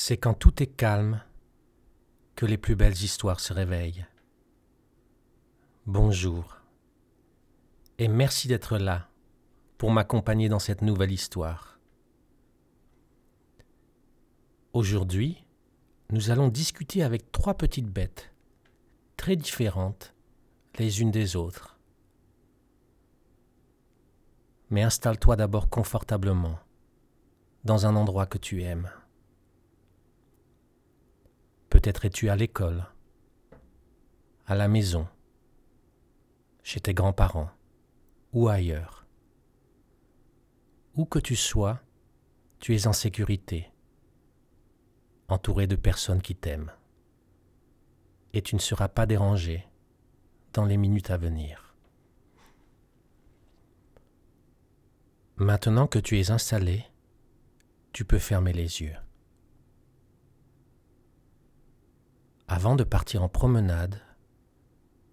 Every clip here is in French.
C'est quand tout est calme que les plus belles histoires se réveillent. Bonjour et merci d'être là pour m'accompagner dans cette nouvelle histoire. Aujourd'hui, nous allons discuter avec trois petites bêtes très différentes les unes des autres. Mais installe-toi d'abord confortablement dans un endroit que tu aimes. Peut-être es-tu à l'école, à la maison, chez tes grands-parents ou ailleurs. Où que tu sois, tu es en sécurité, entouré de personnes qui t'aiment. Et tu ne seras pas dérangé dans les minutes à venir. Maintenant que tu es installé, tu peux fermer les yeux. Avant de partir en promenade,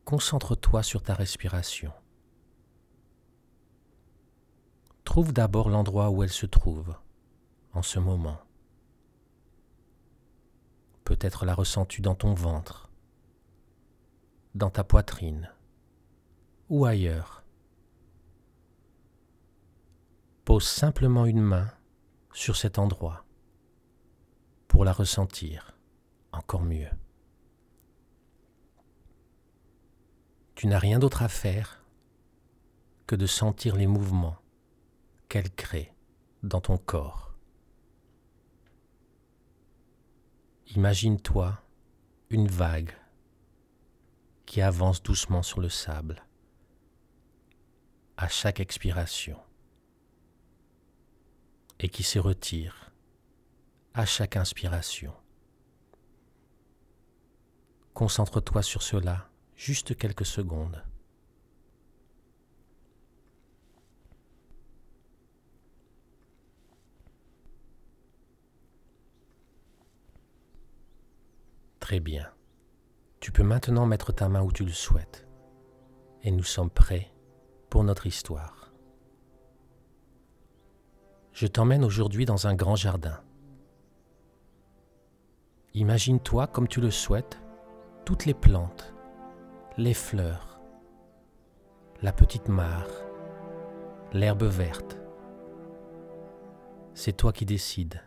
concentre-toi sur ta respiration. Trouve d'abord l'endroit où elle se trouve en ce moment. Peut-être la ressens-tu dans ton ventre, dans ta poitrine ou ailleurs. Pose simplement une main sur cet endroit pour la ressentir encore mieux. Tu n'as rien d'autre à faire que de sentir les mouvements qu'elle crée dans ton corps. Imagine-toi une vague qui avance doucement sur le sable à chaque expiration et qui se retire à chaque inspiration. Concentre-toi sur cela juste quelques secondes. Très bien. Tu peux maintenant mettre ta main où tu le souhaites. Et nous sommes prêts pour notre histoire. Je t'emmène aujourd'hui dans un grand jardin. Imagine-toi comme tu le souhaites, toutes les plantes, les fleurs, la petite mare, l'herbe verte. C'est toi qui décides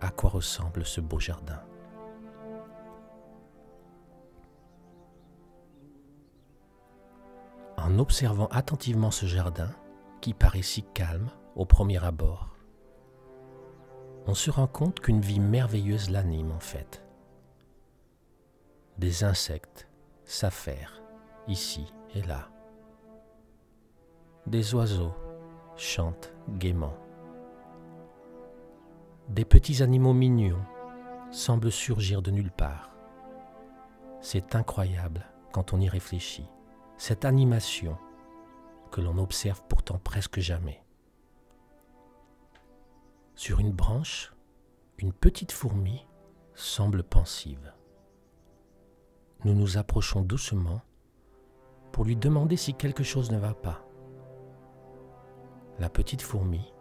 à quoi ressemble ce beau jardin. En observant attentivement ce jardin, qui paraît si calme au premier abord, on se rend compte qu'une vie merveilleuse l'anime en fait. Des insectes, s'affairent ici et là. Des oiseaux chantent gaiement. Des petits animaux mignons semblent surgir de nulle part. C'est incroyable quand on y réfléchit, cette animation que l'on observe pourtant presque jamais. Sur une branche, une petite fourmi semble pensive nous nous approchons doucement pour lui demander si quelque chose ne va pas. La petite fourmi,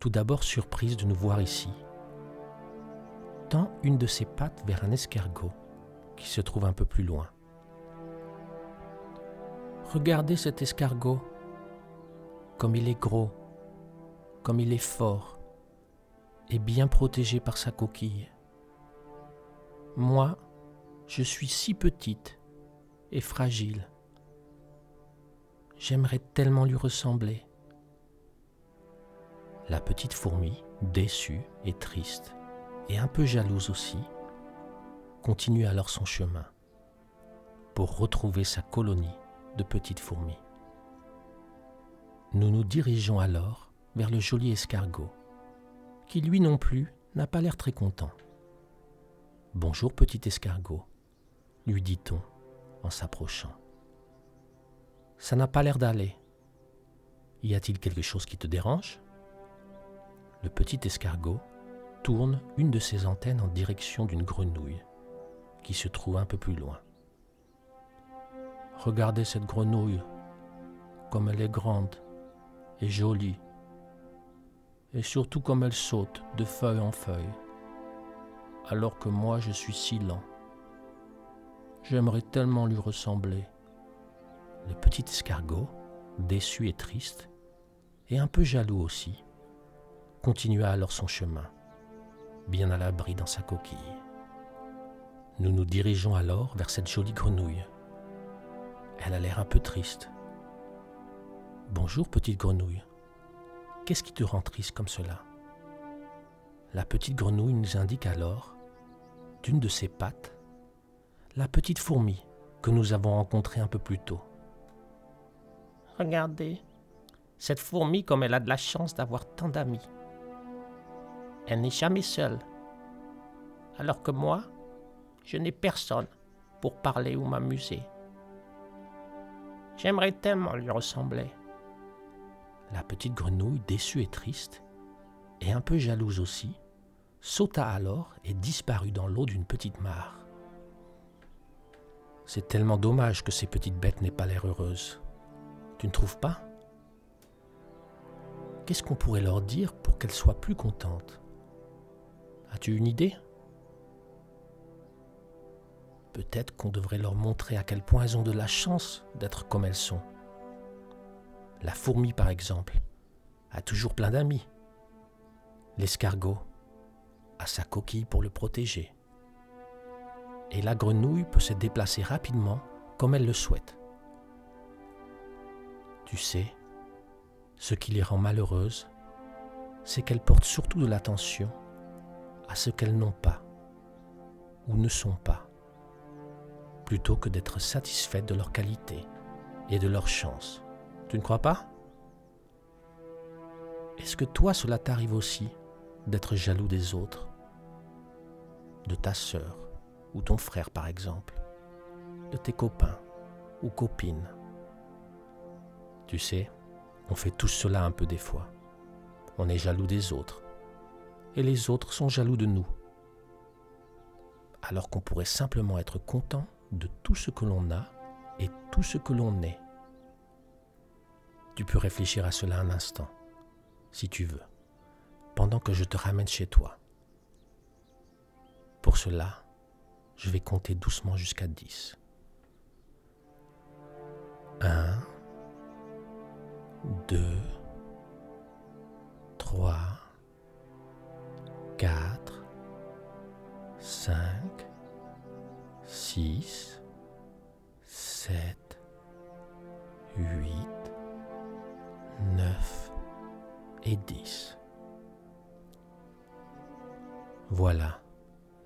tout d'abord surprise de nous voir ici, tend une de ses pattes vers un escargot qui se trouve un peu plus loin. Regardez cet escargot, comme il est gros, comme il est fort et bien protégé par sa coquille. Moi, je suis si petite et fragile. J'aimerais tellement lui ressembler. La petite fourmi, déçue et triste, et un peu jalouse aussi, continue alors son chemin pour retrouver sa colonie de petites fourmis. Nous nous dirigeons alors vers le joli escargot, qui lui non plus n'a pas l'air très content. Bonjour petit escargot, lui dit-on en s'approchant. Ça n'a pas l'air d'aller. Y a-t-il quelque chose qui te dérange? Le petit escargot tourne une de ses antennes en direction d'une grenouille qui se trouve un peu plus loin. Regardez cette grenouille, comme elle est grande et jolie, et surtout comme elle saute de feuille en feuille. alors que moi je suis si lent. J'aimerais tellement lui ressembler. Le petit escargot, déçu et triste, et un peu jaloux aussi, continua alors son chemin, bien à l'abri dans sa coquille. Nous nous dirigeons alors vers cette jolie grenouille. Elle a l'air un peu triste. Bonjour petite grenouille. Qu'est-ce qui te rend triste comme cela? La petite grenouille nous indique alors, d'une de ses pattes, la petite fourmi que nous avons rencontrée un peu plus tôt. Regardez, cette fourmi comme elle a de la chance d'avoir tant d'amis. Elle n'est jamais seule. Alors que moi, je n'ai personne pour parler ou m'amuser. J'aimerais tellement lui ressembler. La petite grenouille, déçue et triste, et un peu jalouse aussi, sauta alors et disparut dans l'eau d'une petite mare. C'est tellement dommage que ces petites bêtes n'aient pas l'air heureuses. Tu ne trouves pas? Qu'est-ce qu'on pourrait leur dire pour qu'elles soient plus contentes? As-tu une idée? Peut-être qu'on devrait leur montrer à quel point elles ont de la chance d'être comme elles sont. La fourmi, par exemple, a toujours plein d'amis. L'escargot a sa coquille pour le protéger. Et la grenouille peut se déplacer rapidement comme elle le souhaite. Tu sais, ce qui les rend malheureuses, c'est qu'elles portent surtout de l'attention à ce qu'elles n'ont pas ou ne sont pas plutôt que d'être satisfaites de leur qualité et de leur chance. Tu ne crois pas? Est-ce que toi cela t'arrive aussi d'être jaloux des autres De ta sœur ou ton frère par exemple De tes copains ou copines Tu sais, on fait tous cela un peu des fois. On est jaloux des autres. Et les autres sont jaloux de nous. Alors qu'on pourrait simplement être content de tout ce que l'on a et tout ce que l'on est. Tu peux réfléchir à cela un instant, si tu veux, pendant que je te ramène chez toi. Pour cela, je vais compter doucement jusqu'à 10. 1, 2, 3, 4, 5, 6, 7, 8, 9 et 10. Voilà,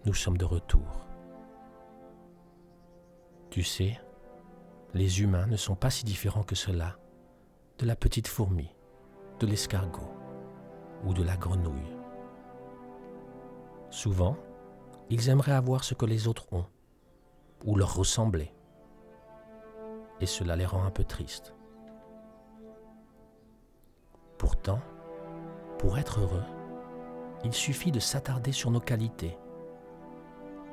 nous sommes de retour. Tu sais, les humains ne sont pas si différents que cela de la petite fourmi, de l'escargot ou de la grenouille. Souvent, ils aimeraient avoir ce que les autres ont ou leur ressembler. Et cela les rend un peu tristes. Pourtant, pour être heureux, il suffit de s'attarder sur nos qualités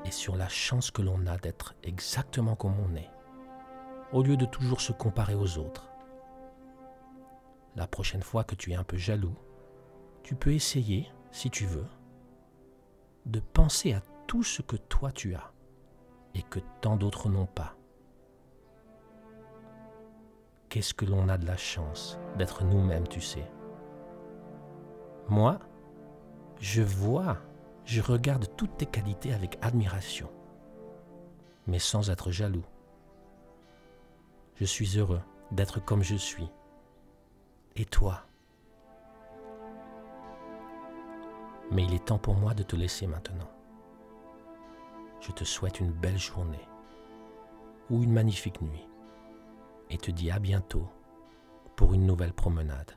et sur la chance que l'on a d'être exactement comme on est, au lieu de toujours se comparer aux autres. La prochaine fois que tu es un peu jaloux, tu peux essayer, si tu veux, de penser à tout ce que toi tu as et que tant d'autres n'ont pas. Qu'est-ce que l'on a de la chance d'être nous-mêmes, tu sais? Moi, je vois, je regarde toutes tes qualités avec admiration, mais sans être jaloux. Je suis heureux d'être comme je suis. Et toi? Mais il est temps pour moi de te laisser maintenant je te souhaite une belle journée ou une magnifique nuit et te dis à bientôt pour une nouvelle promenade.